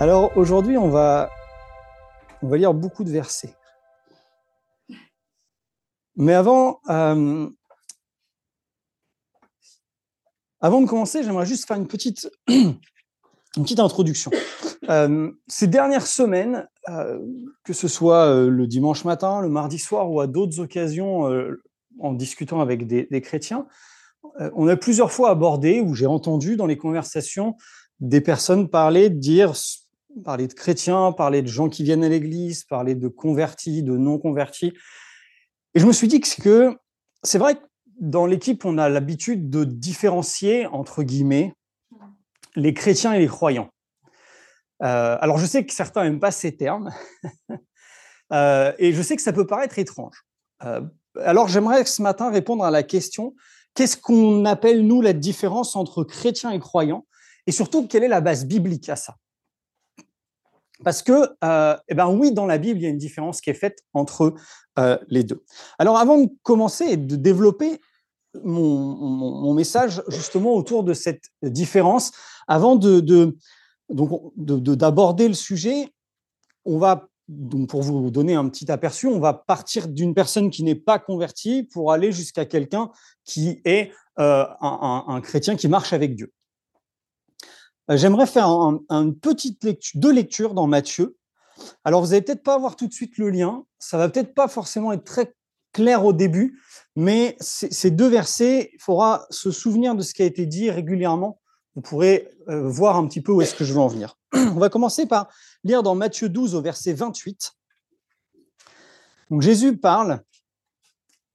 Alors aujourd'hui, on va, on va lire beaucoup de versets. Mais avant, euh, avant de commencer, j'aimerais juste faire une petite, une petite introduction. Euh, ces dernières semaines, euh, que ce soit le dimanche matin, le mardi soir ou à d'autres occasions en discutant avec des, des chrétiens, on a plusieurs fois abordé, ou j'ai entendu dans les conversations, des personnes parler, dire, parler de chrétiens, parler de gens qui viennent à l'église, parler de convertis, de non convertis. Et je me suis dit que c'est vrai que dans l'équipe, on a l'habitude de différencier, entre guillemets, les chrétiens et les croyants. Euh, alors, je sais que certains n'aiment pas ces termes, euh, et je sais que ça peut paraître étrange. Euh, alors, j'aimerais ce matin répondre à la question qu'est-ce qu'on appelle, nous, la différence entre chrétiens et croyants? Et surtout, quelle est la base biblique à ça? Parce que, euh, eh ben oui, dans la Bible, il y a une différence qui est faite entre euh, les deux. Alors, avant de commencer et de développer mon, message justement autour de cette différence, avant de, d'aborder le sujet, on va donc pour vous donner un petit aperçu, on va partir d'une personne qui n'est pas convertie pour aller jusqu'à quelqu'un qui est euh, un, chrétien qui marche avec Dieu. Euh, j'aimerais faire une petite lecture, deux lectures dans Matthieu. Alors, vous n'allez peut-être pas avoir tout de suite le lien, ça va peut-être pas forcément être très clair au début, mais ces deux versets, il faudra se souvenir de ce qui a été dit régulièrement. Vous pourrez euh, voir un petit peu où est-ce que je veux en venir. On va commencer par lire dans Matthieu 12 au verset 28. Donc Jésus parle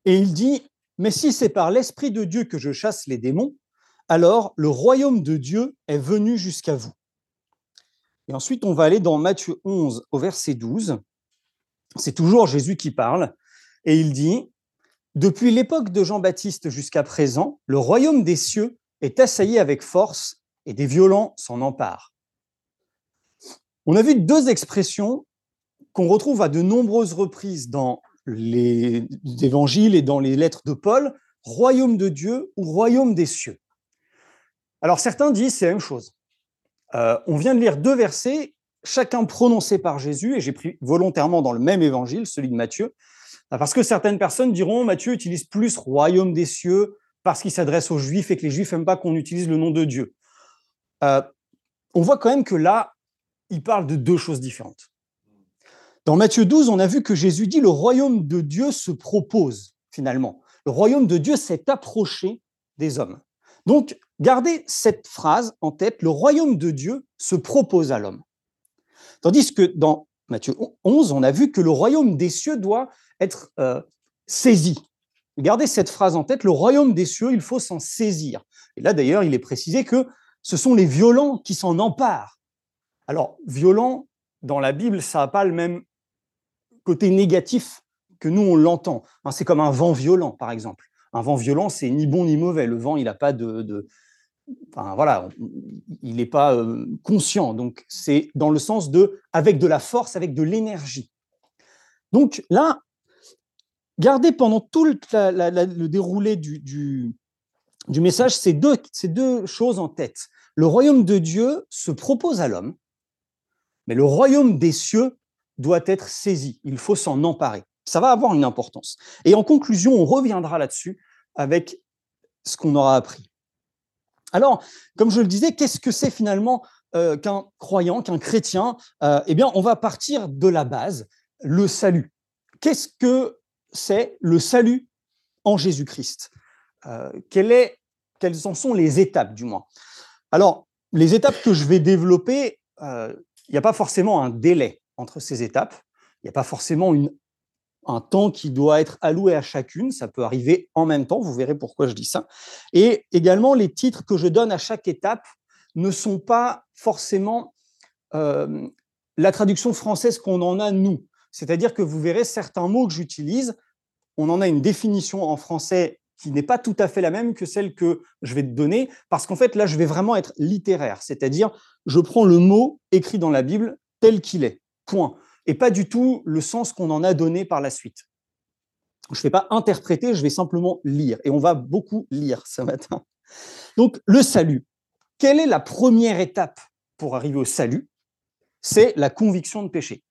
et il dit, mais si c'est par l'Esprit de Dieu que je chasse les démons, alors le royaume de Dieu est venu jusqu'à vous. Et ensuite, on va aller dans Matthieu 11 au verset 12. C'est toujours Jésus qui parle. Et il dit, Depuis l'époque de Jean-Baptiste jusqu'à présent, le royaume des cieux est assailli avec force et des violents s'en emparent. On a vu deux expressions qu'on retrouve à de nombreuses reprises dans les évangiles et dans les lettres de Paul, royaume de Dieu ou royaume des cieux. Alors certains disent c'est la même chose. Euh, on vient de lire deux versets, chacun prononcé par Jésus, et j'ai pris volontairement dans le même évangile, celui de Matthieu, euh, parce que certaines personnes diront Matthieu utilise plus royaume des cieux parce qu'il s'adresse aux juifs et que les juifs n'aiment pas qu'on utilise le nom de Dieu. Euh, on voit quand même que là, il parle de deux choses différentes. Dans Matthieu 12, on a vu que Jésus dit le royaume de Dieu se propose finalement. Le royaume de Dieu s'est approché des hommes. Donc, gardez cette phrase en tête, le royaume de Dieu se propose à l'homme. Tandis que dans Matthieu 11, on a vu que le royaume des cieux doit être euh, saisi. Gardez cette phrase en tête, le royaume des cieux, il faut s'en saisir. Et là, d'ailleurs, il est précisé que ce sont les violents qui s'en emparent. Alors, violent, dans la Bible, ça n'a pas le même côté négatif que nous, on l'entend. Hein, c'est comme un vent violent, par exemple. Un vent violent, c'est ni bon ni mauvais. Le vent, il n'a pas de, Enfin, voilà, il n'est pas euh, conscient. Donc, c'est dans le sens de avec de la force, avec de l'énergie. Donc là, gardez pendant tout le, déroulé du, du, message ces deux, ces deux choses en tête. Le royaume de Dieu se propose à l'homme, mais le royaume des cieux doit être saisi. Il faut s'en emparer ça va avoir une importance. Et en conclusion, on reviendra là-dessus avec ce qu'on aura appris. Alors, comme je le disais, qu'est-ce que c'est finalement euh, qu'un croyant, qu'un chrétien? Euh, Eh bien, on va partir de la base, le salut. Qu'est-ce que c'est le salut en Jésus-Christ? Euh, Quelles en sont les étapes, du moins? Alors, les étapes que je vais développer, il n'y a pas forcément un délai entre ces étapes. Il n'y a pas forcément une un temps qui doit être alloué à chacune. Ça peut arriver en même temps, vous verrez pourquoi je dis ça. Et également, les titres que je donne à chaque étape ne sont pas forcément euh, la traduction française qu'on en a nous. C'est-à-dire que vous verrez certains mots que j'utilise, on en a une définition en français qui n'est pas tout à fait la même que celle que je vais te donner, parce qu'en fait, là, je vais vraiment être littéraire, c'est-à-dire, je prends le mot écrit dans la Bible tel qu'il est, point et pas du tout le sens qu'on en a donné par la suite. Je ne vais pas interpréter, je vais simplement lire. Et on va beaucoup lire ce matin. Donc, le salut. Quelle est la première étape pour arriver au salut? C'est la conviction de péché.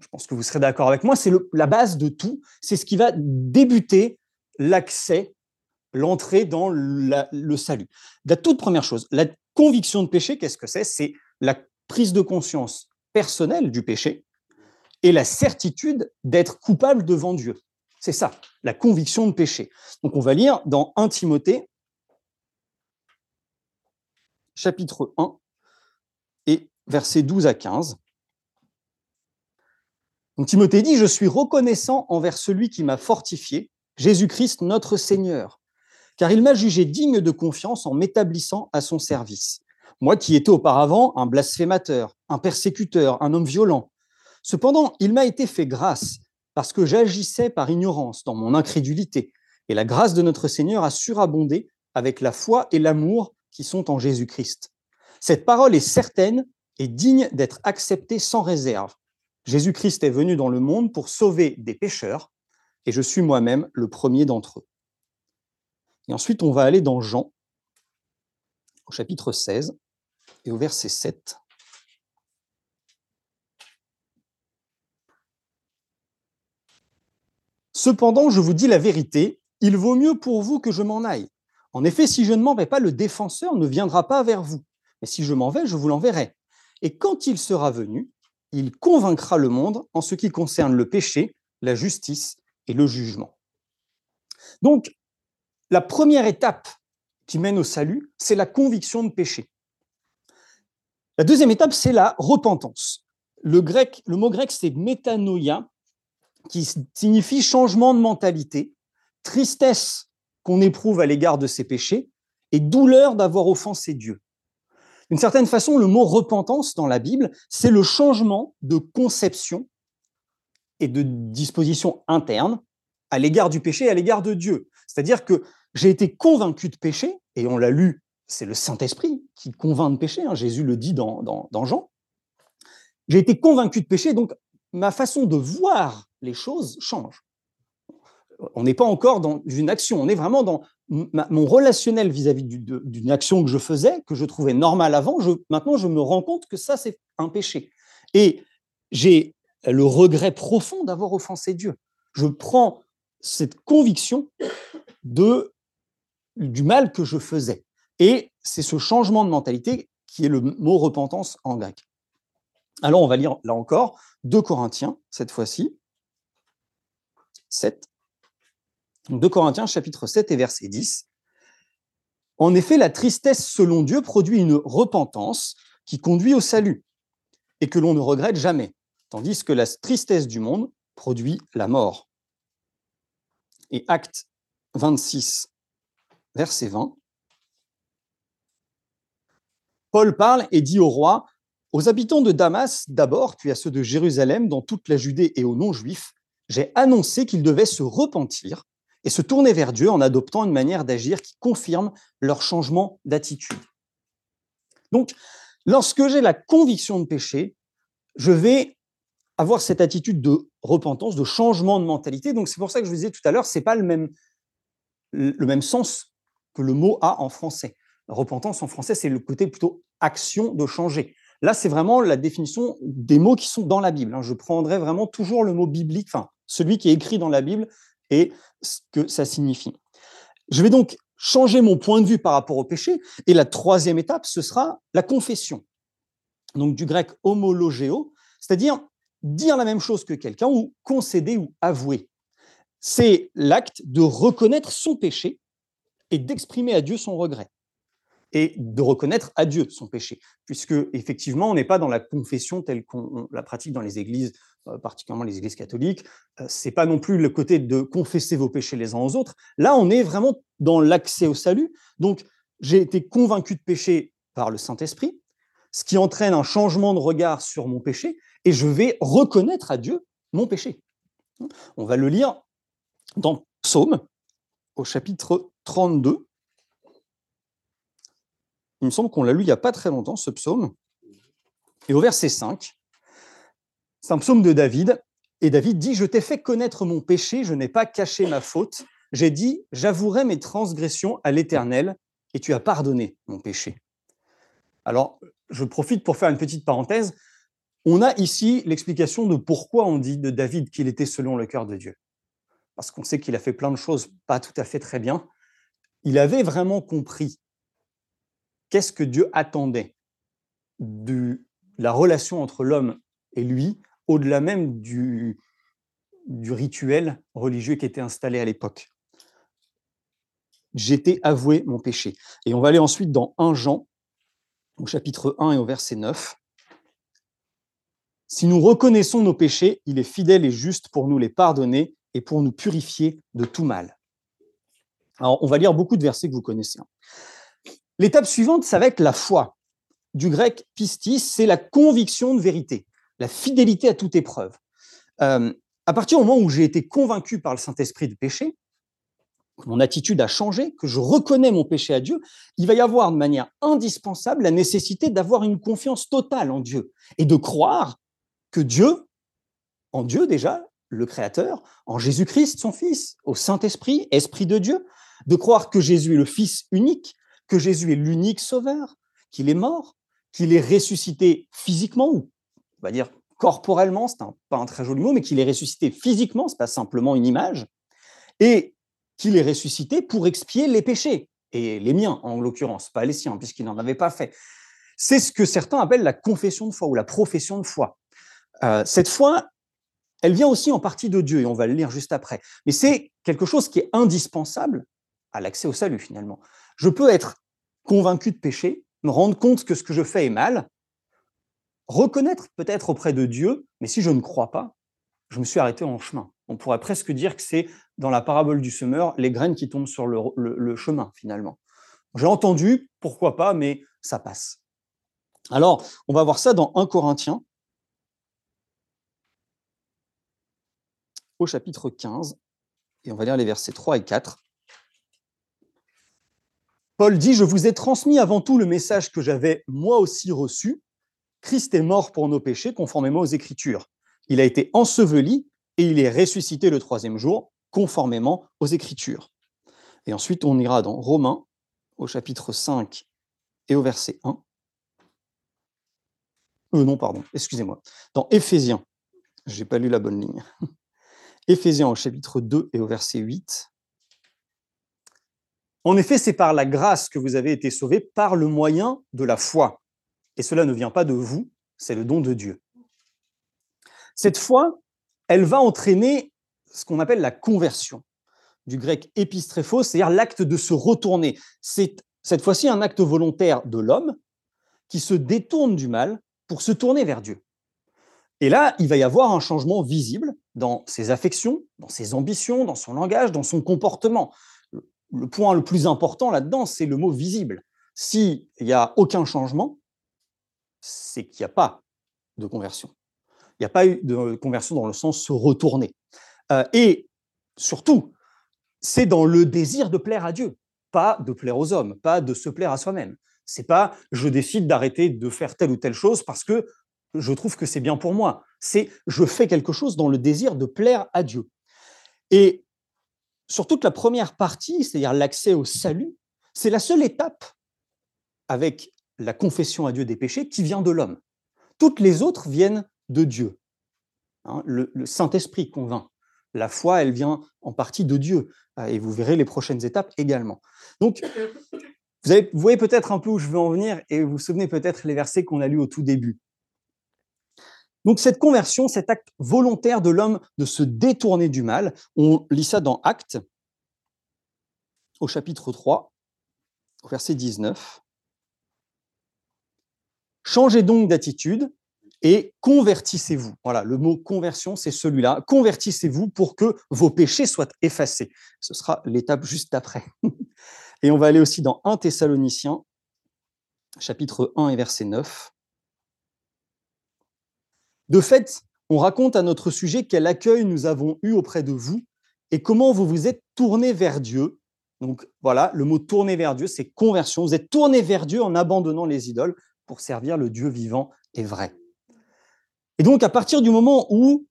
Je pense que vous serez d'accord avec moi, c'est la base de tout, c'est ce qui va débuter l'accès, l'entrée dans le salut. La toute première chose, la conviction de péché, qu'est-ce que c'est? C'est la prise de conscience personnelle du péché et la certitude d'être coupable devant Dieu. C'est ça, la conviction de péché. Donc on va lire dans 1 Timothée, chapitre 1 et versets 12 à 15. Donc Timothée dit, je suis reconnaissant envers celui qui m'a fortifié, Jésus-Christ notre Seigneur, car il m'a jugé digne de confiance en m'établissant à son service. Moi qui étais auparavant un blasphémateur, un persécuteur, un homme violent. Cependant, il m'a été fait grâce parce que j'agissais par ignorance dans mon incrédulité. Et la grâce de notre Seigneur a surabondé avec la foi et l'amour qui sont en Jésus-Christ. Cette parole est certaine et digne d'être acceptée sans réserve. Jésus-Christ est venu dans le monde pour sauver des pécheurs, et je suis moi-même le premier d'entre eux. Et ensuite, on va aller dans Jean, au chapitre 16 et au verset 7. Cependant, je vous dis la vérité, il vaut mieux pour vous que je m'en aille. En effet, si je ne m'en vais pas, le défenseur ne viendra pas vers vous. Mais si je m'en vais, je vous l'enverrai. Et quand il sera venu, il convaincra le monde en ce qui concerne le péché, la justice et le jugement. Donc, la première étape qui mène au salut, c'est la conviction de péché. La deuxième étape, c'est la repentance. Le, grec, le mot grec, c'est métanoïa, qui signifie changement de mentalité, tristesse qu'on éprouve à l'égard de ses péchés et douleur d'avoir offensé Dieu. D'une certaine façon, le mot repentance dans la Bible, c'est le changement de conception et de disposition interne à l'égard du péché et à l'égard de Dieu. C'est-à-dire que j'ai été convaincu de péché, et on l'a lu, c'est le Saint-Esprit qui convainc de péché, hein, Jésus le dit dans, dans Jean. J'ai été convaincu de péché, donc ma façon de voir les choses change. On n'est pas encore dans une action, on est vraiment dans mon relationnel vis-à-vis d'une action que je faisais, que je trouvais normale avant. maintenant, je me rends compte que ça, c'est un péché. Et j'ai le regret profond d'avoir offensé Dieu. Je prends cette conviction de, du mal que je faisais. Et c'est ce changement de mentalité qui est le mot repentance en grec. Alors, on va lire là encore 2 Corinthiens, cette fois-ci, 7. 2 Corinthiens, chapitre 7 et verset 10. En effet, la tristesse selon Dieu produit une repentance qui conduit au salut et que l'on ne regrette jamais, tandis que la tristesse du monde produit la mort. Et acte 26, verset 20. Paul parle et dit au roi, aux habitants de Damas d'abord, puis à ceux de Jérusalem, dans toute la Judée et aux non-juifs, j'ai annoncé qu'ils devaient se repentir et se tourner vers Dieu en adoptant une manière d'agir qui confirme leur changement d'attitude. Donc, lorsque j'ai la conviction de péché, je vais avoir cette attitude de repentance, de changement de mentalité. Donc, c'est pour ça que je vous disais tout à l'heure, ce n'est pas le même, le même sens que le mot a en français. repentance en français, c'est le côté plutôt action de changer. Là, c'est vraiment la définition des mots qui sont dans la Bible. Hein. Je prendrai vraiment toujours le mot biblique, celui qui est écrit dans la Bible et ce que ça signifie. Je vais donc changer mon point de vue par rapport au péché. Et la troisième étape, ce sera la confession. Donc du grec homologéo, c'est-à-dire dire la même chose que quelqu'un ou concéder ou avouer. C'est l'acte de reconnaître son péché et d'exprimer à Dieu son regret et de reconnaître à Dieu son péché, puisque effectivement, on n'est pas dans la confession telle qu'on la pratique dans les églises, euh, particulièrement les églises catholiques. Euh, c'est pas non plus le côté de confesser vos péchés les uns aux autres. Là, on est vraiment dans l'accès au salut. Donc, j'ai été convaincu de péché par le Saint-Esprit, ce qui entraîne un changement de regard sur mon péché, et je vais reconnaître à Dieu mon péché. On va le lire dans Psaume, au chapitre 32. Il me semble qu'on l'a lu il n'y a pas très longtemps, ce psaume. Et au verset 5, c'est un psaume de David. Et David dit, je t'ai fait connaître mon péché, je n'ai pas caché ma faute. J'ai dit, j'avouerai mes transgressions à l'Éternel, et tu as pardonné mon péché. Alors, je profite pour faire une petite parenthèse. on a ici l'explication de pourquoi on dit de David qu'il était selon le cœur de Dieu. Parce qu'on sait qu'il a fait plein de choses pas tout à fait très bien. Il avait vraiment compris qu'est-ce que Dieu attendait de la relation entre l'homme et lui, au-delà même du, du rituel religieux qui était installé à l'époque? J'étais avoué mon péché. Et on va aller ensuite dans 1 Jean, au chapitre 1 et au verset 9. Si nous reconnaissons nos péchés, il est fidèle et juste pour nous les pardonner et pour nous purifier de tout mal. Alors, on va lire beaucoup de versets que vous connaissez. L'étape suivante, ça va être la foi. Du grec pistis, c'est la conviction de vérité, la fidélité à toute épreuve. Euh, à partir du moment où j'ai été convaincu par le Saint-Esprit de péché, mon attitude a changé, que je reconnais mon péché à Dieu, il va y avoir de manière indispensable la nécessité d'avoir une confiance totale en Dieu et de croire que Dieu, en Dieu déjà, le Créateur, en Jésus-Christ, son Fils, au Saint-Esprit, Esprit de Dieu, de croire que Jésus est le Fils unique, que Jésus est l'unique Sauveur, qu'il est mort, qu'il est ressuscité physiquement, ou on va dire corporellement, c'est pas un très joli mot, mais qu'il est ressuscité physiquement, c'est pas simplement une image, et qu'il est ressuscité pour expier les péchés, et les miens en l'occurrence, pas les siens, puisqu'il n'en avait pas fait. C'est ce que certains appellent la confession de foi ou la profession de foi. Euh, cette foi, elle vient aussi en partie de Dieu, et on va le lire juste après. Mais c'est quelque chose qui est indispensable à l'accès au salut, finalement. Je peux être convaincu de péché, me rendre compte que ce que je fais est mal, reconnaître peut-être auprès de Dieu, mais si je ne crois pas, je me suis arrêté en chemin. On pourrait presque dire que c'est dans la parabole du semeur, les graines qui tombent sur le chemin, finalement. J'ai entendu, pourquoi pas, mais ça passe. Alors, on va voir ça dans 1 Corinthiens, au chapitre 15, et on va lire les versets 3 et 4. Paul dit, je vous ai transmis avant tout le message que j'avais moi aussi reçu. Christ est mort pour nos péchés conformément aux Écritures. Il a été enseveli et il est ressuscité le troisième jour conformément aux Écritures. Et ensuite, on ira dans Romains au chapitre 5 et au verset 1. Euh, non, pardon, excusez-moi. Dans Éphésiens, je n'ai pas lu la bonne ligne. Éphésiens au chapitre 2 et au verset 8. En effet, c'est par la grâce que vous avez été sauvés, par le moyen de la foi. Et cela ne vient pas de vous, c'est le don de Dieu. Cette foi, elle va entraîner ce qu'on appelle la conversion, du grec épistréphos, c'est-à-dire l'acte de se retourner. C'est cette fois-ci un acte volontaire de l'homme qui se détourne du mal pour se tourner vers Dieu. Et là, il va y avoir un changement visible dans ses affections, dans ses ambitions, dans son langage, dans son comportement. Le point le plus important là-dedans, c'est le mot visible. S'il n'y a aucun changement, c'est qu'il n'y a pas de conversion. Il n'y a pas eu de conversion dans le sens se retourner. Euh, et surtout, c'est dans le désir de plaire à Dieu, pas de plaire aux hommes, pas de se plaire à soi-même. C'est pas je décide d'arrêter de faire telle ou telle chose parce que je trouve que c'est bien pour moi. C'est je fais quelque chose dans le désir de plaire à Dieu. Et sur toute la première partie, c'est-à-dire l'accès au salut, c'est la seule étape avec la confession à Dieu des péchés qui vient de l'homme. Toutes les autres viennent de Dieu. Hein, le, Saint-Esprit convainc. La foi, elle vient en partie de Dieu. Euh, et vous verrez les prochaines étapes également. Donc, vous, vous voyez peut-être un peu où je veux en venir et vous vous souvenez peut-être les versets qu'on a lus au tout début. Donc cette conversion, cet acte volontaire de l'homme de se détourner du mal, on lit ça dans Actes, au chapitre 3, au verset 19. Changez donc d'attitude et convertissez-vous. Voilà, le mot conversion, c'est celui-là. Convertissez-vous pour que vos péchés soient effacés. Ce sera l'étape juste après. Et on va aller aussi dans 1 Thessaloniciens, chapitre 1 et verset 9. De fait, on raconte à notre sujet quel accueil nous avons eu auprès de vous et comment vous vous êtes tourné vers Dieu. Donc voilà, le mot tourner vers Dieu, c'est conversion. Vous êtes tourné vers Dieu en abandonnant les idoles pour servir le Dieu vivant et vrai. Et donc à partir du moment où,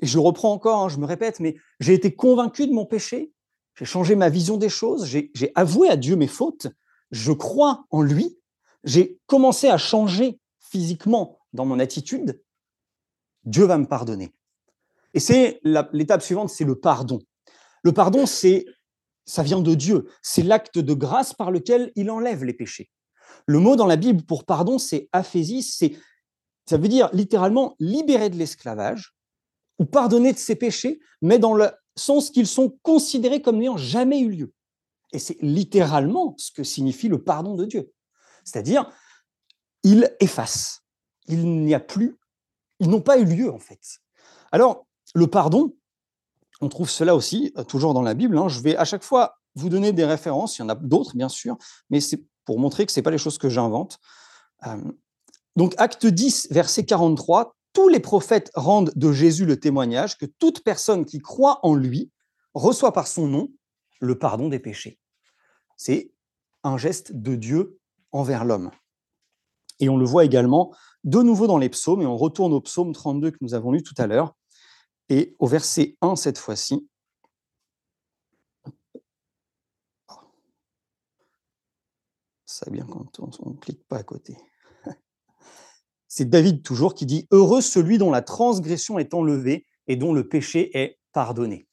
je reprends encore, hein, je me répète, mais j'ai été convaincu de mon péché, j'ai changé ma vision des choses, j'ai avoué à Dieu mes fautes, je crois en lui, j'ai commencé à changer physiquement dans mon attitude, Dieu va me pardonner. Et c'est l'étape suivante, c'est le pardon. Le pardon, c'est ça vient de Dieu. C'est l'acte de grâce par lequel il enlève les péchés. Le mot dans la Bible pour pardon, c'est aphésis, c'est ça veut dire littéralement libérer de l'esclavage ou pardonner de ses péchés, mais dans le sens qu'ils sont considérés comme n'ayant jamais eu lieu. Et c'est littéralement ce que signifie le pardon de Dieu. C'est-à-dire, il efface. Il n'y a plus, ils n'ont pas eu lieu en fait. Alors, le pardon, on trouve cela aussi euh, toujours dans la Bible. Hein. Je vais à chaque fois vous donner des références, il y en a d'autres bien sûr, mais c'est pour montrer que ce n'est pas les choses que j'invente. Donc, acte 10, verset 43, tous les prophètes rendent de Jésus le témoignage que toute personne qui croit en lui reçoit par son nom le pardon des péchés. C'est un geste de Dieu envers l'homme. Et on le voit également de nouveau dans les psaumes, et on retourne au psaume 32 que nous avons lu tout à l'heure, et au verset 1 cette fois-ci. Ça bien quand on ne clique pas à côté. C'est David toujours qui dit Heureux celui dont la transgression est enlevée et dont le péché est pardonné.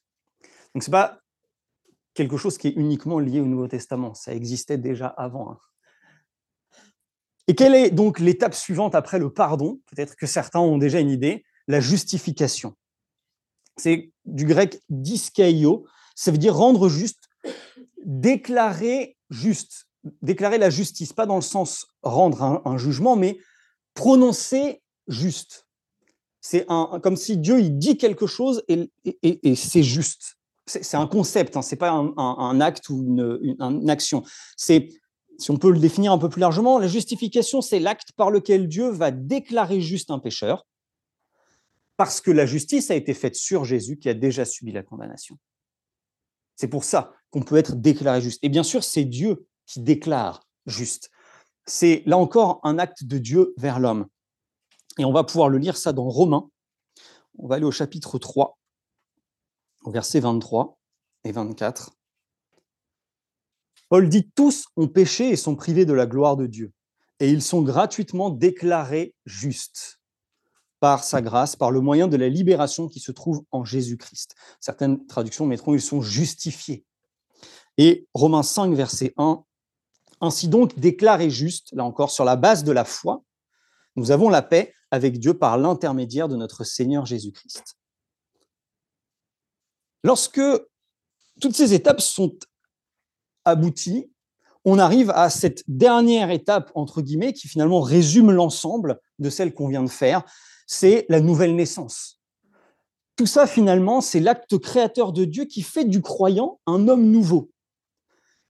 Donc ce n'est pas quelque chose qui est uniquement lié au Nouveau Testament, ça existait déjà avant. Hein. Et quelle est donc l'étape suivante après le pardon? Peut-être que certains ont déjà une idée, la justification. C'est du grec diskeio, ça veut dire rendre juste, déclarer juste, déclarer la justice, pas dans le sens rendre un jugement, mais prononcer juste. C'est un, comme si Dieu il dit quelque chose et, c'est juste. C'est un concept, hein, c'est pas un, acte ou une, action. C'est, si on peut le définir un peu plus largement, la justification, c'est l'acte par lequel Dieu va déclarer juste un pécheur, parce que la justice a été faite sur Jésus qui a déjà subi la condamnation. C'est pour ça qu'on peut être déclaré juste. Et bien sûr, c'est Dieu qui déclare juste c'est là encore un acte de Dieu vers l'homme. Et on va pouvoir le lire ça dans Romains. On va aller au chapitre 3, au verset 23 et 24. Paul dit Tous ont péché et sont privés de la gloire de Dieu, et ils sont gratuitement déclarés justes par sa grâce, par le moyen de la libération qui se trouve en Jésus-Christ. Certaines traductions mettront ils sont justifiés. Et Romains 5, verset 1 ainsi donc, déclaré juste, là encore, sur la base de la foi, nous avons la paix avec Dieu par l'intermédiaire de notre Seigneur Jésus-Christ. Lorsque toutes ces étapes sont abouties, on arrive à cette dernière étape, entre guillemets, qui finalement résume l'ensemble de celle qu'on vient de faire, c'est la nouvelle naissance. Tout ça, finalement, c'est l'acte créateur de Dieu qui fait du croyant un homme nouveau.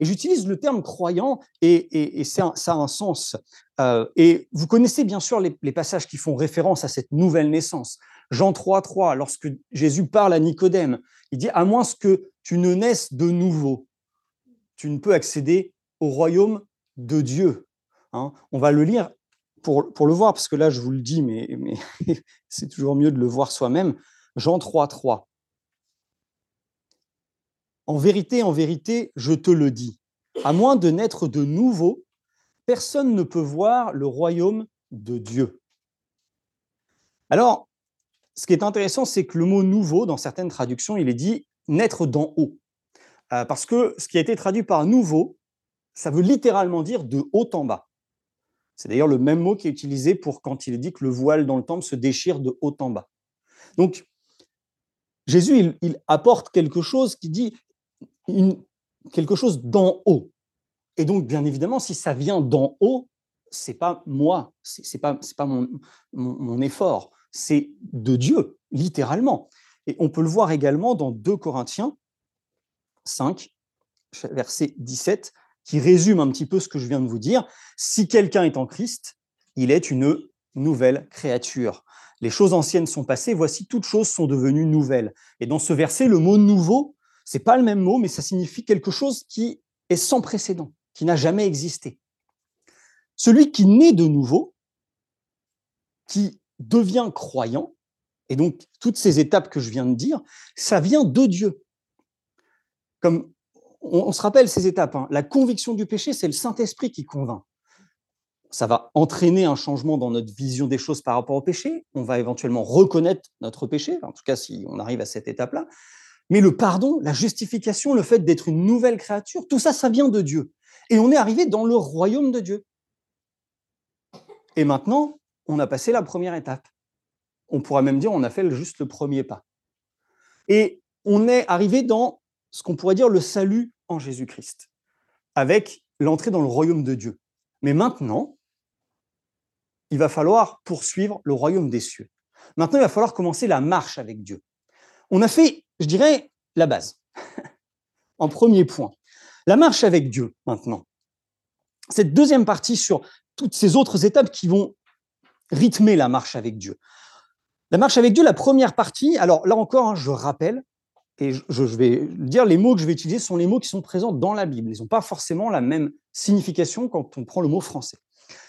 Et j'utilise le terme croyant et, ça a un sens. Euh, et vous connaissez bien sûr les, passages qui font référence à cette nouvelle naissance. Jean 3, 3, lorsque Jésus parle à Nicodème, il dit À moins que tu ne naisses de nouveau, tu ne peux accéder au royaume de Dieu. Hein. On va le lire pour, le voir, parce que là, je vous le dis, mais, mais c'est toujours mieux de le voir soi-même. Jean 3, 3. En vérité, en vérité, je te le dis, à moins de naître de nouveau, personne ne peut voir le royaume de Dieu. Alors, ce qui est intéressant, c'est que le mot nouveau, dans certaines traductions, il est dit naître d'en haut. Euh, parce que ce qui a été traduit par nouveau, ça veut littéralement dire de haut en bas. C'est d'ailleurs le même mot qui est utilisé pour quand il dit que le voile dans le temple se déchire de haut en bas. Donc, Jésus, il apporte quelque chose qui dit quelque chose d'en haut. Et donc, bien évidemment, si ça vient d'en haut, c'est pas moi, c'est pas pas mon, mon, effort, c'est de Dieu, littéralement. Et on peut le voir également dans 2 Corinthiens 5, verset 17, qui résume un petit peu ce que je viens de vous dire. Si quelqu'un est en Christ, il est une nouvelle créature. Les choses anciennes sont passées, voici toutes choses sont devenues nouvelles. Et dans ce verset, le mot nouveau c'est pas le même mot, mais ça signifie quelque chose qui est sans précédent, qui n'a jamais existé. Celui qui naît de nouveau, qui devient croyant, et donc toutes ces étapes que je viens de dire, ça vient de Dieu. Comme on, se rappelle ces étapes, hein. la conviction du péché, c'est le Saint-Esprit qui convainc. ça va entraîner un changement dans notre vision des choses par rapport au péché. On va éventuellement reconnaître notre péché, en tout cas si on arrive à cette étape-là. Mais le pardon, la justification, le fait d'être une nouvelle créature, tout ça, ça vient de Dieu. Et on est arrivé dans le royaume de Dieu. Et maintenant, on a passé la première étape. On pourra même dire on a fait juste le premier pas. Et on est arrivé dans ce qu'on pourrait dire le salut en Jésus-Christ, avec l'entrée dans le royaume de Dieu. Mais maintenant, il va falloir poursuivre le royaume des cieux. Maintenant, il va falloir commencer la marche avec Dieu. On a fait, je dirais, la base. en premier point. La marche avec Dieu, maintenant. Cette deuxième partie sur toutes ces autres étapes qui vont rythmer la marche avec Dieu. La marche avec Dieu, la première partie, alors là encore, hein, je rappelle, et je, vais dire, les mots que je vais utiliser sont les mots qui sont présents dans la Bible. Ils n'ont pas forcément la même signification quand on prend le mot français.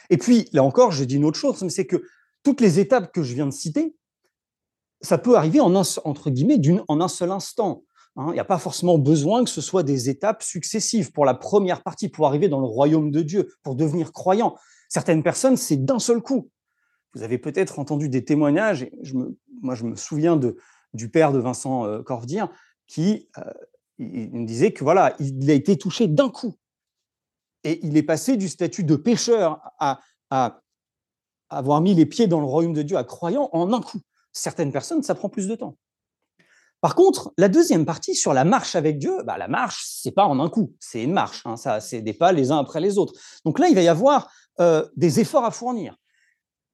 Et puis, là encore, je dis une autre chose, c'est que toutes les étapes que je viens de citer, ça peut arriver en un, entre guillemets en un seul instant. Hein. Il n'y a pas forcément besoin que ce soit des étapes successives pour la première partie, pour arriver dans le royaume de Dieu, pour devenir croyant. Certaines personnes, c'est d'un seul coup. Vous avez peut-être entendu des témoignages, et moi je me souviens de, du père de Vincent euh, Corvdir, qui euh, il disait que voilà, il a été touché d'un coup. Et il est passé du statut de pécheur à, avoir mis les pieds dans le royaume de Dieu, à croyant en un coup. Certaines personnes, ça prend plus de temps. Par contre, la deuxième partie sur la marche avec Dieu, bah, la marche, c'est pas en un coup, c'est une marche, hein, ça, c'est des pas les uns après les autres. Donc là, il va y avoir euh, des efforts à fournir.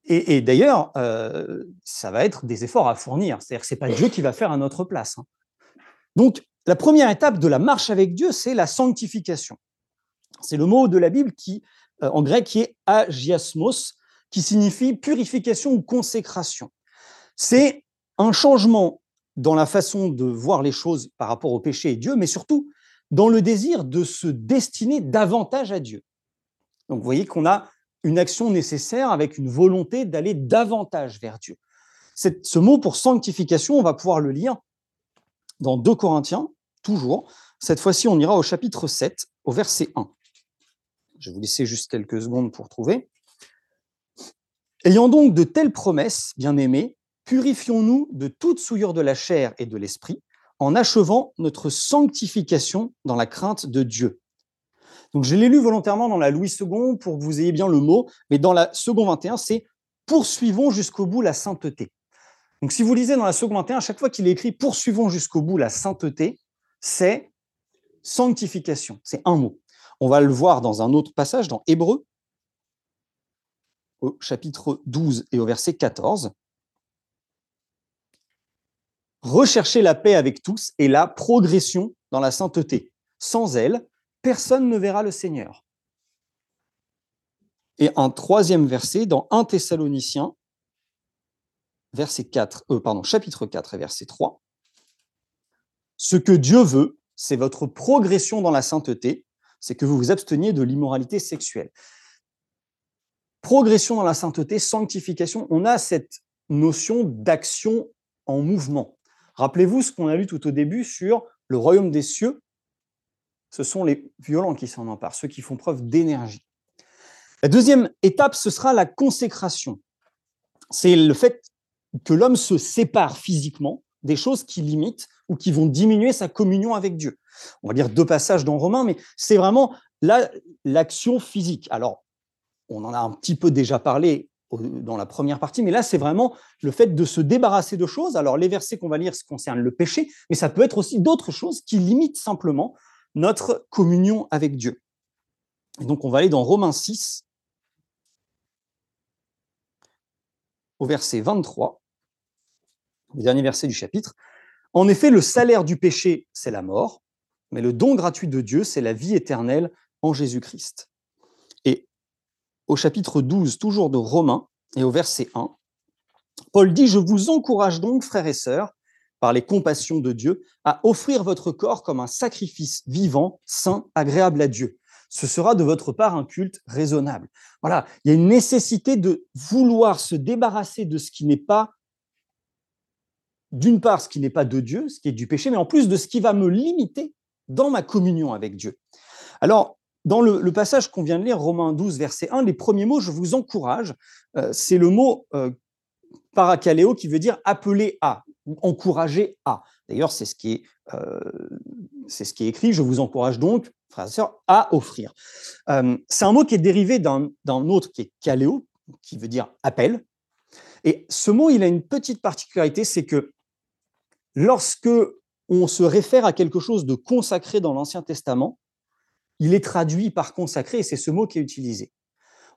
Et, d'ailleurs, euh, ça va être des efforts à fournir. C'est-à-dire que ce n'est pas Dieu qui va faire à notre place. Hein. Donc, la première étape de la marche avec Dieu, c'est la sanctification. C'est le mot de la Bible qui, euh, en grec, qui est agiasmos, qui signifie purification ou consécration. C'est un changement dans la façon de voir les choses par rapport au péché et Dieu, mais surtout dans le désir de se destiner davantage à Dieu. Donc vous voyez qu'on a une action nécessaire avec une volonté d'aller davantage vers Dieu. ce mot pour sanctification, on va pouvoir le lire dans 2 Corinthiens, toujours. Cette fois-ci, on ira au chapitre 7, au verset 1. Je vais vous laisser juste quelques secondes pour trouver. Ayant donc de telles promesses, bien-aimés, purifions-nous de toute souillure de la chair et de l'esprit, en achevant notre sanctification dans la crainte de Dieu. Donc je l'ai lu volontairement dans la Louis II pour que vous ayez bien le mot, mais dans la Second 21, c'est poursuivons jusqu'au bout la sainteté. Donc si vous lisez dans la Second 21, à chaque fois qu'il est écrit poursuivons jusqu'au bout la sainteté, c'est sanctification, c'est un mot. On va le voir dans un autre passage, dans Hébreu, au chapitre 12 et au verset 14. Recherchez la paix avec tous et la progression dans la sainteté. Sans elle, personne ne verra le Seigneur. Et un troisième verset dans 1 Thessaloniciens, verset 4, euh, chapitre 4 et verset 3. Ce que Dieu veut, c'est votre progression dans la sainteté, c'est que vous vous absteniez de l'immoralité sexuelle. Progression dans la sainteté, sanctification, on a cette notion d'action en mouvement. Rappelez-vous ce qu'on a lu tout au début sur le royaume des cieux ce sont les violents qui s'en emparent, ceux qui font preuve d'énergie. La deuxième étape, ce sera la consécration. C'est le fait que l'homme se sépare physiquement des choses qui limitent ou qui vont diminuer sa communion avec Dieu. On va lire deux passages dans Romains, mais c'est vraiment l'action physique. Alors, on en a un petit peu déjà parlé dans la première partie, mais là, c'est vraiment le fait de se débarrasser de choses. Alors, les versets qu'on va lire concernent le péché, mais ça peut être aussi d'autres choses qui limitent simplement notre communion avec Dieu. Donc on va aller dans Romains 6, au verset 23, le dernier verset du chapitre. En effet, le salaire du péché, c'est la mort, mais le don gratuit de Dieu, c'est la vie éternelle en Jésus-Christ. Et au chapitre 12, toujours de Romains, et au verset 1, Paul dit, Je vous encourage donc, frères et sœurs, par les compassions de Dieu, à offrir votre corps comme un sacrifice vivant, saint, agréable à Dieu. Ce sera de votre part un culte raisonnable. Voilà, il y a une nécessité de vouloir se débarrasser de ce qui n'est pas, d'une part, ce qui n'est pas de Dieu, ce qui est du péché, mais en plus de ce qui va me limiter dans ma communion avec Dieu. Alors, dans le, passage qu'on vient de lire, Romains 12, verset 1, les premiers mots, je vous encourage, euh, c'est le mot euh, paracaléo qui veut dire appeler à, ou encourager à. D'ailleurs, c'est ce, qui est, euh, ce qui est écrit, je vous encourage donc, frères et sœurs, à offrir. c'est un mot qui est dérivé d'un, autre qui est caléo, qui veut dire appel. Et ce mot, il a une petite particularité, c'est que lorsque on se réfère à quelque chose de consacré dans l'Ancien Testament, il est traduit par consacré et c'est ce mot qui est utilisé.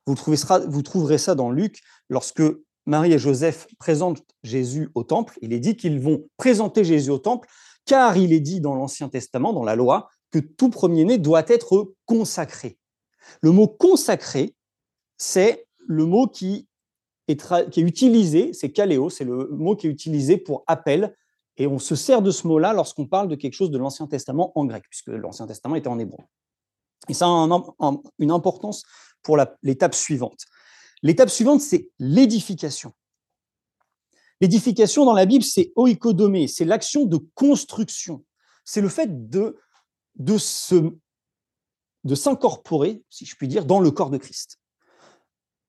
Vous trouverez ça dans Luc lorsque Marie et Joseph présentent Jésus au temple. Il est dit qu'ils vont présenter Jésus au temple car il est dit dans l'Ancien Testament, dans la loi, que tout premier-né doit être consacré. Le mot consacré, c'est le mot qui est, utilisé, c'est kaléo, c'est le mot qui est utilisé pour appel, et on se sert de ce mot-là lorsqu'on parle de quelque chose de l'Ancien Testament en grec, puisque l'Ancien Testament était en hébreu. Et ça a une importance pour l'étape suivante. L'étape suivante, c'est l'édification. L'édification dans la Bible, c'est oikodomé, c'est l'action de construction. C'est le fait de, de, de s'incorporer, si je puis dire, dans le corps de Christ.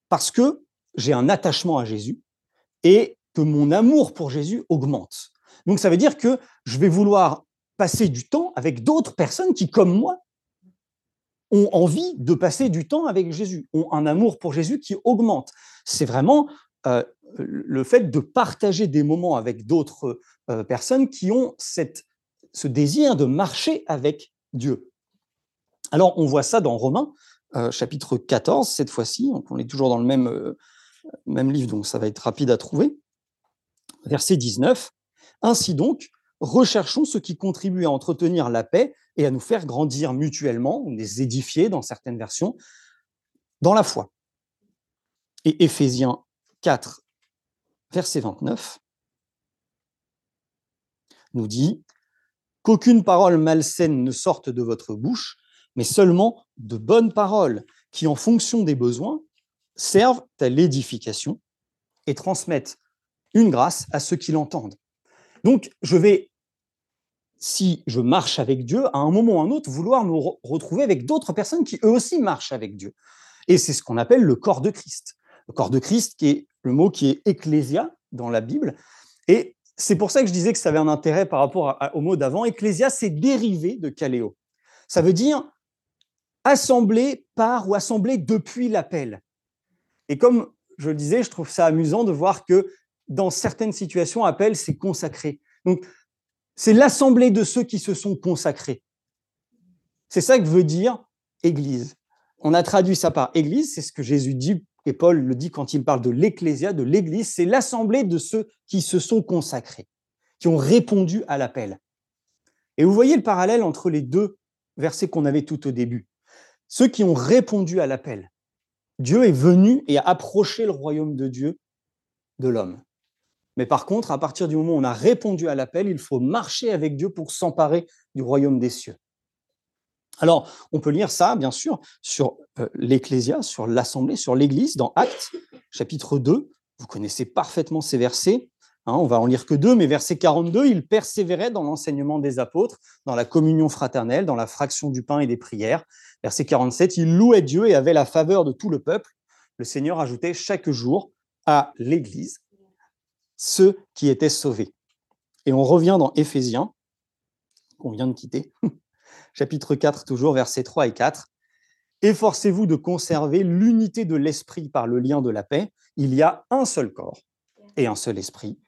Parce que j'ai un attachement à Jésus et que mon amour pour Jésus augmente. Donc ça veut dire que je vais vouloir passer du temps avec d'autres personnes qui, comme moi, ont envie de passer du temps avec Jésus, ont un amour pour Jésus qui augmente. C'est vraiment euh, le fait de partager des moments avec d'autres euh, personnes qui ont cette, ce désir de marcher avec Dieu. Alors, on voit ça dans Romains, euh, chapitre 14, cette fois-ci. On est toujours dans le même, même livre, donc ça va être rapide à trouver. Verset 19. Ainsi donc, recherchons ce qui contribue à entretenir la paix et à nous faire grandir mutuellement, ou les édifier dans certaines versions, dans la foi. Et Éphésiens 4, verset 29, nous dit qu'aucune parole malsaine ne sorte de votre bouche, mais seulement de bonnes paroles qui, en fonction des besoins, servent à l'édification et transmettent une grâce à ceux qui l'entendent. Donc, je vais si je marche avec Dieu, à un moment ou à un autre, vouloir me retrouver avec d'autres personnes qui eux aussi marchent avec Dieu. Et c'est ce qu'on appelle le corps de Christ. Le corps de Christ, qui est le mot qui est ecclésia dans la Bible. Et c'est pour ça que je disais que ça avait un intérêt par rapport au mot d'avant. Ecclésia, c'est dérivé de caléo. Ça veut dire assembler par ou assembler depuis l'appel. Et comme je le disais, je trouve ça amusant de voir que dans certaines situations, appel, c'est consacré. Donc, c'est l'assemblée de ceux qui se sont consacrés. C'est ça que veut dire Église. On a traduit ça par Église, c'est ce que Jésus dit, et Paul le dit quand il parle de l'Ecclésia, de l'Église, c'est l'assemblée de ceux qui se sont consacrés, qui ont répondu à l'appel. Et vous voyez le parallèle entre les deux versets qu'on avait tout au début. Ceux qui ont répondu à l'appel. Dieu est venu et a approché le royaume de Dieu de l'homme. Mais par contre, à partir du moment où on a répondu à l'appel, il faut marcher avec Dieu pour s'emparer du royaume des cieux. Alors, on peut lire ça, bien sûr, sur euh, l'Ecclésia, sur l'Assemblée, sur l'Église, dans Actes, chapitre 2. Vous connaissez parfaitement ces versets. Hein, on va en lire que deux, mais verset 42, il persévérait dans l'enseignement des apôtres, dans la communion fraternelle, dans la fraction du pain et des prières. Verset 47, il louait Dieu et avait la faveur de tout le peuple. Le Seigneur ajoutait chaque jour à l'Église ceux qui étaient sauvés. Et on revient dans Éphésiens, qu'on vient de quitter, chapitre 4, toujours versets 3 et 4. Efforcez-vous de conserver l'unité de l'esprit par le lien de la paix. Il y a un seul corps et un seul esprit,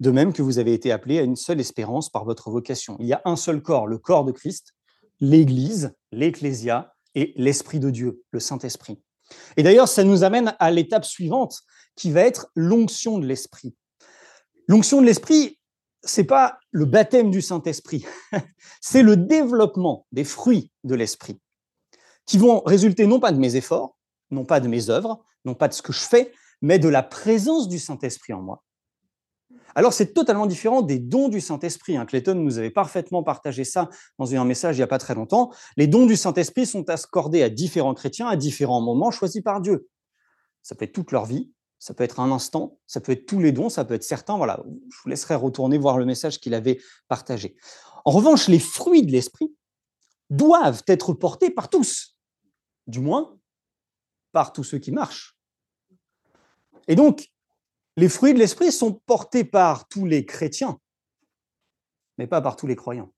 de même que vous avez été appelés à une seule espérance par votre vocation. Il y a un seul corps, le corps de Christ, l'Église, l'Ecclésia et l'Esprit de Dieu, le Saint-Esprit. Et d'ailleurs, ça nous amène à l'étape suivante, qui va être l'onction de l'Esprit. L'onction de l'esprit, c'est pas le baptême du Saint-Esprit, c'est le développement des fruits de l'esprit qui vont résulter non pas de mes efforts, non pas de mes œuvres, non pas de ce que je fais, mais de la présence du Saint-Esprit en moi. Alors c'est totalement différent des dons du Saint-Esprit. Hein. Clayton nous avait parfaitement partagé ça dans un message il n'y a pas très longtemps. Les dons du Saint-Esprit sont accordés à différents chrétiens à différents moments choisis par Dieu. Ça peut être toute leur vie, ça peut être un instant, ça peut être tous les dons, ça peut être certains. Voilà, je vous laisserai retourner voir le message qu'il avait partagé. En revanche, les fruits de l'esprit doivent être portés par tous. du moins par tous ceux qui marchent. Et donc, les fruits de l'esprit sont portés par tous les chrétiens, mais pas par tous les croyants.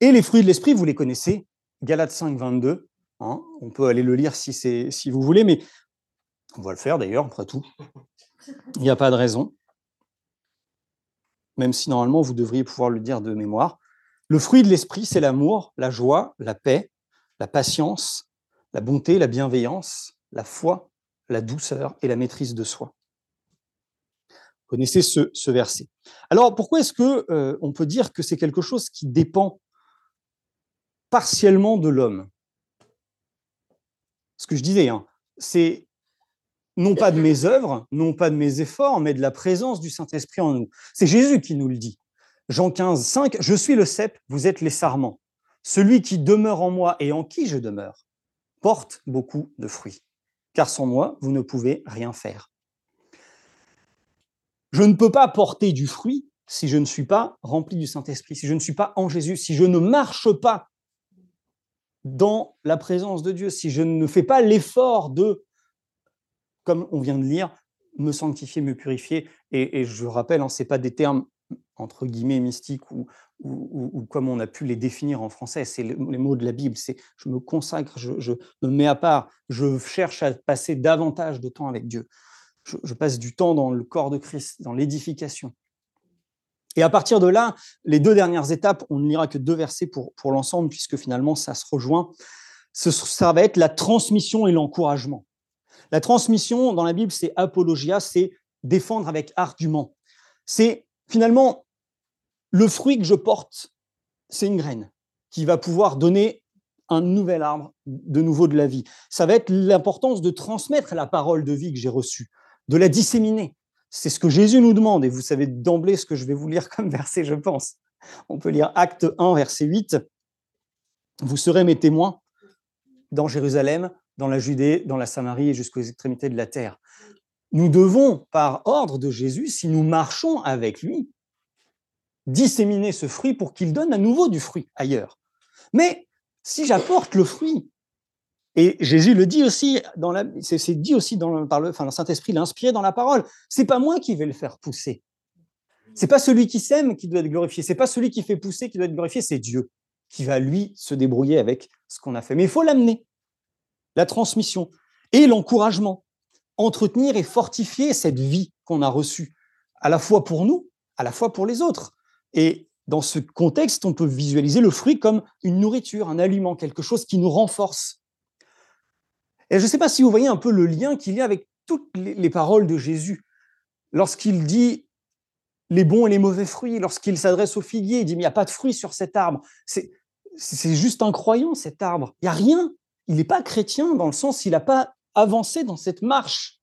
Et les fruits de l'esprit, vous les connaissez, Galates 5, 22. Hein, on peut aller le lire si, si vous voulez, mais on va le faire d'ailleurs, après tout. Il n'y a pas de raison. Même si normalement vous devriez pouvoir le dire de mémoire. Le fruit de l'esprit, c'est l'amour, la joie, la paix, la patience, la bonté, la bienveillance, la foi, la douceur et la maîtrise de soi. Vous connaissez ce, verset. Alors pourquoi est-ce que euh, on peut dire que c'est quelque chose qui dépend partiellement de l'homme? Ce que je disais, hein, c'est non pas de mes œuvres, non pas de mes efforts, mais de la présence du Saint-Esprit en nous. C'est Jésus qui nous le dit. Jean 15, 5, Je suis le cep, vous êtes les sarments. Celui qui demeure en moi et en qui je demeure porte beaucoup de fruits, car sans moi, vous ne pouvez rien faire. Je ne peux pas porter du fruit si je ne suis pas rempli du Saint-Esprit, si je ne suis pas en Jésus, si je ne marche pas dans la présence de Dieu, si je ne fais pas l'effort de comme on vient de lire, me sanctifier, me purifier. Et, je rappelle, hein, ce pas des termes entre guillemets mystiques ou, comme on a pu les définir en français, c'est les mots de la Bible, c'est je me consacre, je, me mets à part, je cherche à passer davantage de temps avec Dieu. Je, passe du temps dans le corps de Christ, dans l'édification. Et à partir de là, les deux dernières étapes, on ne lira que deux versets pour l'ensemble, puisque finalement ça se rejoint. ça va être la transmission et l'encouragement. La transmission dans la Bible, c'est apologia, c'est défendre avec argument. C'est finalement le fruit que je porte, c'est une graine qui va pouvoir donner un nouvel arbre, de nouveau de la vie. Ça va être l'importance de transmettre la parole de vie que j'ai reçue, de la disséminer. C'est ce que Jésus nous demande, et vous savez d'emblée ce que je vais vous lire comme verset, je pense. On peut lire Acte 1, verset 8. Vous serez mes témoins dans Jérusalem, dans la Judée, dans la Samarie et jusqu'aux extrémités de la terre. Nous devons, par ordre de Jésus, si nous marchons avec lui, disséminer ce fruit pour qu'il donne à nouveau du fruit ailleurs. Mais si j'apporte le fruit, et Jésus le dit aussi, dans la, c'est, dit aussi dans par le, enfin, le Saint-Esprit l'inspiré dans la parole, c'est pas moi qui vais le faire pousser. C'est pas celui qui sème qui doit être glorifié, c'est pas celui qui fait pousser qui doit être glorifié, c'est Dieu qui va lui se débrouiller avec ce qu'on a fait. Mais il faut l'amener la transmission et l'encouragement. Entretenir et fortifier cette vie qu'on a reçue, à la fois pour nous, à la fois pour les autres. Et dans ce contexte, on peut visualiser le fruit comme une nourriture, un aliment, quelque chose qui nous renforce. Et je ne sais pas si vous voyez un peu le lien qu'il y a avec toutes les paroles de Jésus. Lorsqu'il dit les bons et les mauvais fruits, lorsqu'il s'adresse au figuier, il dit, mais il n'y a pas de fruits sur cet arbre. C'est juste un croyant, cet arbre. Il n'y a rien il n'est pas chrétien dans le sens il n'a pas avancé dans cette marche.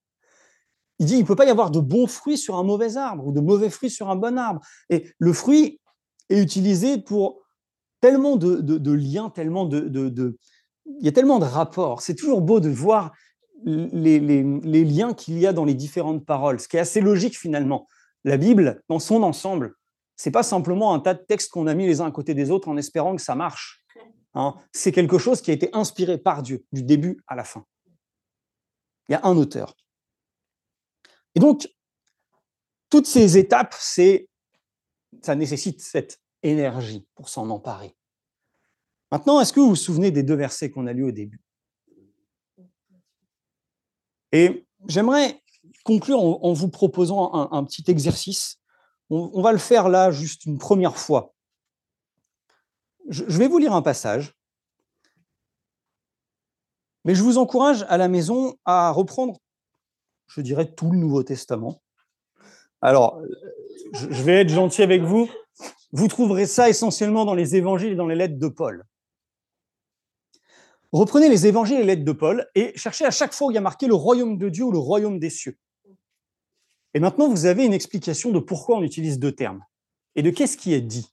Il dit il ne peut pas y avoir de bons fruits sur un mauvais arbre ou de mauvais fruits sur un bon arbre. Et le fruit est utilisé pour tellement de, liens, tellement de, Il y a tellement de rapports. C'est toujours beau de voir les, les liens qu'il y a dans les différentes paroles, ce qui est assez logique finalement. La Bible, dans son ensemble, c'est pas simplement un tas de textes qu'on a mis les uns à côté des autres en espérant que ça marche. Hein, c'est quelque chose qui a été inspiré par Dieu du début à la fin. Il y a un auteur. Et donc, toutes ces étapes, ça nécessite cette énergie pour s'en emparer. Maintenant, est-ce que vous vous souvenez des deux versets qu'on a lus au début? Et j'aimerais conclure en, vous proposant un, petit exercice. on va le faire là juste une première fois je vais vous lire un passage, mais je vous encourage à la maison à reprendre, je dirais, tout le Nouveau Testament. Alors, je vais être gentil avec vous. Vous trouverez ça essentiellement dans les évangiles et dans les lettres de Paul. Reprenez les évangiles et les lettres de Paul et cherchez à chaque fois où il y a marqué le royaume de Dieu ou le royaume des cieux. Et maintenant, vous avez une explication de pourquoi on utilise deux termes et de qu'est-ce qui est dit.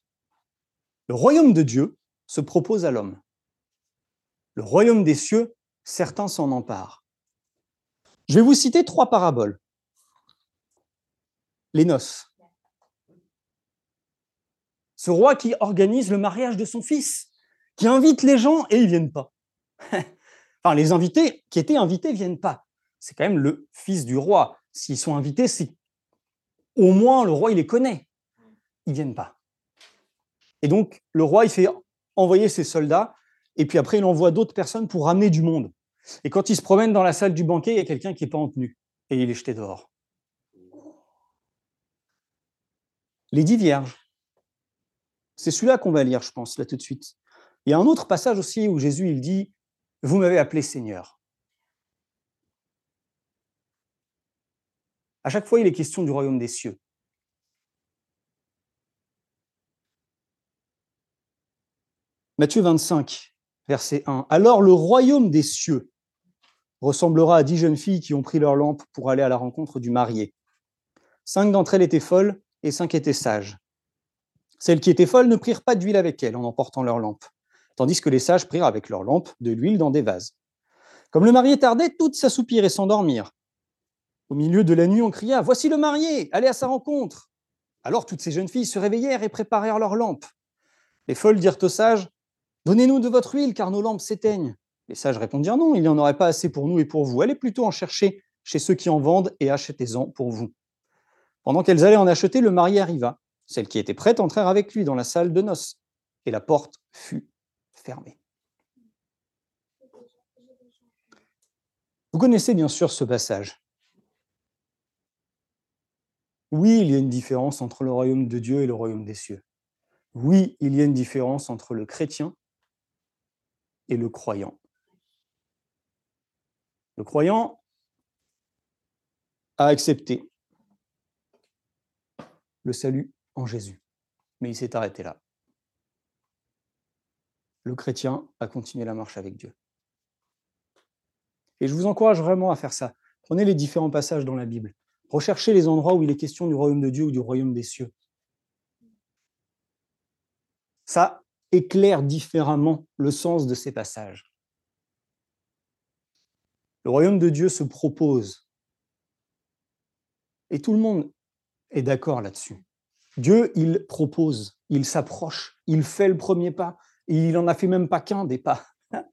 Le royaume de Dieu se propose à l'homme. Le royaume des cieux, certains s'en emparent. Je vais vous citer trois paraboles. Les noces. Ce roi qui organise le mariage de son fils, qui invite les gens et ils ne viennent pas. enfin, les invités qui étaient invités viennent pas. C'est quand même le fils du roi. S'ils sont invités, c'est au moins le roi il les connaît. Ils viennent pas. Et donc le roi il fait envoyer ses soldats et puis après il envoie d'autres personnes pour ramener du monde. Et quand il se promène dans la salle du banquet, il y a quelqu'un qui n'est pas en tenue et il est jeté dehors. Les dix vierges. C'est celui-là qu'on va lire, je pense, là tout de suite. Il y a un autre passage aussi où Jésus il dit Vous m'avez appelé Seigneur. À chaque fois, il est question du royaume des cieux. Matthieu 25, verset 1. Alors le royaume des cieux ressemblera à dix jeunes filles qui ont pris leur lampe pour aller à la rencontre du marié. Cinq d'entre elles étaient folles et cinq étaient sages. Celles qui étaient folles ne prirent pas d'huile avec elles en emportant leur lampe, tandis que les sages prirent avec leur lampe de l'huile dans des vases. Comme le marié tardait, toutes s'assoupirent et s'endormirent. Au milieu de la nuit, on cria Voici le marié, allez à sa rencontre. Alors toutes ces jeunes filles se réveillèrent et préparèrent leurs lampes. Les folles dirent aux sages Donnez-nous de votre huile, car nos lampes s'éteignent. Les sages répondirent Non, il n'y en aurait pas assez pour nous et pour vous. Allez plutôt en chercher chez ceux qui en vendent et achetez-en pour vous. Pendant qu'elles allaient en acheter, le marié arriva. Celles qui étaient prêtes entrèrent avec lui dans la salle de noces, et la porte fut fermée. Vous connaissez bien sûr ce passage. Oui, il y a une différence entre le royaume de Dieu et le royaume des cieux. Oui, il y a une différence entre le chrétien et le croyant. Le croyant a accepté le salut en Jésus. Mais il s'est arrêté là. Le chrétien a continué la marche avec Dieu. Et je vous encourage vraiment à faire ça. Prenez les différents passages dans la Bible. Recherchez les endroits où il est question du royaume de Dieu ou du royaume des cieux. Ça éclaire différemment le sens de ces passages. Le royaume de Dieu se propose. Et tout le monde est d'accord là-dessus. Dieu, il propose, il s'approche, il fait le premier pas, et il n'en a fait même pas qu'un des pas.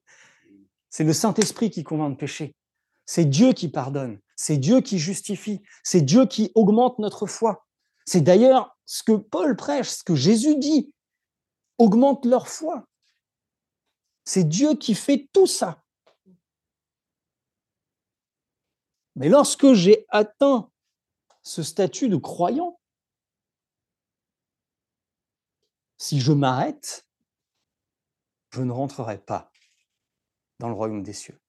C'est le Saint-Esprit qui convainc de pécher. C'est Dieu qui pardonne, c'est Dieu qui justifie, c'est Dieu qui augmente notre foi. C'est d'ailleurs ce que Paul prêche, ce que Jésus dit, augmente leur foi. C'est Dieu qui fait tout ça. Mais lorsque j'ai atteint ce statut de croyant, si je m'arrête, je ne rentrerai pas dans le royaume des cieux.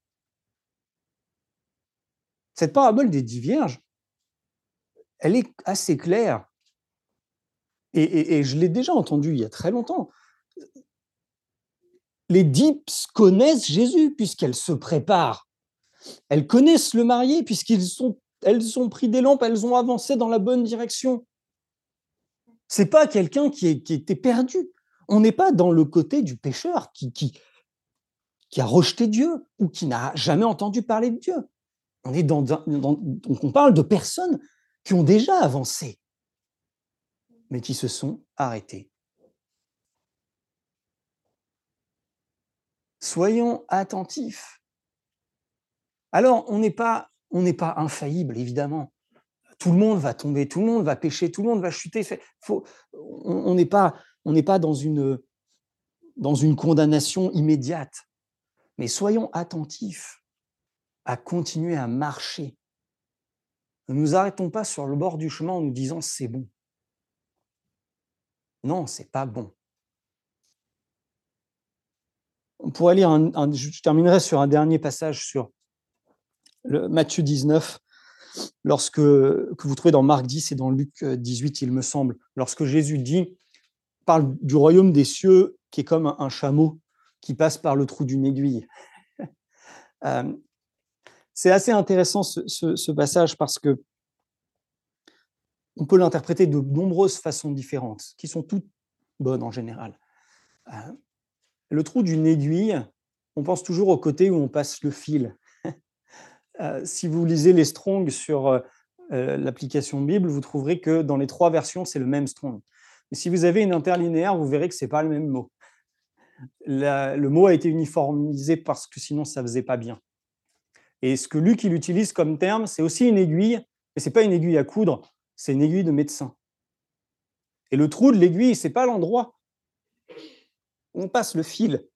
Cette parabole des dix vierges, elle est assez claire. Et, je l'ai déjà entendue il y a très longtemps. Les dix connaissent Jésus puisqu'elles se préparent. Elles connaissent le marié puisqu'ils sont elles ont pris des lampes, elles ont avancé dans la bonne direction. C'est pas quelqu'un qui, était perdu. On n'est pas dans le côté du pécheur qui, qui, a rejeté Dieu ou qui n'a jamais entendu parler de Dieu. On est dans, on parle de personnes qui ont déjà avancé, mais qui se sont arrêtées. Soyons attentifs. Alors, on n'est pas on n'est pas infaillible, évidemment. Tout le monde va tomber, tout le monde va pécher, tout le monde va chuter. on n'est pas, on pas dans, une, dans une condamnation immédiate. Mais soyons attentifs à continuer à marcher. Ne nous arrêtons pas sur le bord du chemin en nous disant c'est bon. Non, c'est pas bon. Je terminerai sur un dernier passage sur Matthieu 19, lorsque, que vous trouvez dans Marc 10 et dans Luc 18, il me semble, lorsque Jésus dit, parle du royaume des cieux qui est comme un chameau qui passe par le trou d'une aiguille. Euh, c'est assez intéressant ce, passage parce que on peut l'interpréter de nombreuses façons différentes, qui sont toutes bonnes en général. Euh, le trou d'une aiguille, on pense toujours au côté où on passe le fil. Euh, si vous lisez les Strong sur euh, euh, l'application Bible, vous trouverez que dans les trois versions, c'est le même Strong. Mais si vous avez une interlinéaire, vous verrez que ce n'est pas le même mot. le mot a été uniformisé parce que sinon ça faisait pas bien. Et ce que Luc il utilise comme terme, c'est aussi une aiguille, mais c'est pas une aiguille à coudre, c'est une aiguille de médecin. Et le trou de l'aiguille, c'est pas l'endroit on passe le fil,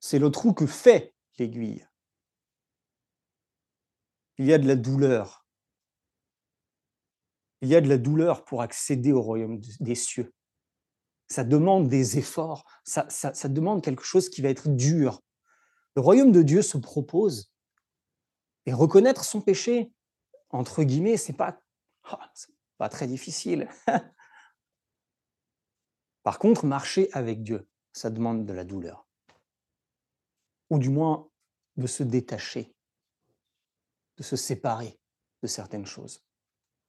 c'est le trou que fait l'aiguille. Il y a de la douleur. Il y a de la douleur pour accéder au royaume des cieux. Ça demande des efforts, ça, demande quelque chose qui va être dur. Le royaume de Dieu se propose. Et reconnaître son péché, entre guillemets, c'est pas, ah, pas très difficile. Par contre, marcher avec Dieu, ça demande de la douleur. Ou du moins de se détacher, de se séparer de certaines choses.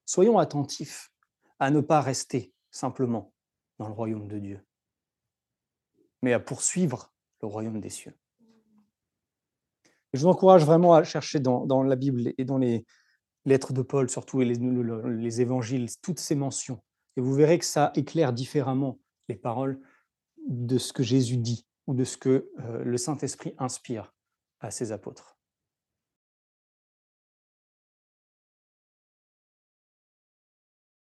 Soyons attentifs à ne pas rester simplement dans le royaume de Dieu, mais à poursuivre le royaume des cieux je vous encourage vraiment à chercher dans, la Bible et dans les lettres de Paul, surtout, et les, évangiles, toutes ces mentions. Et vous verrez que ça éclaire différemment les paroles de ce que Jésus dit ou de ce que euh, le Saint-Esprit inspire à ses apôtres.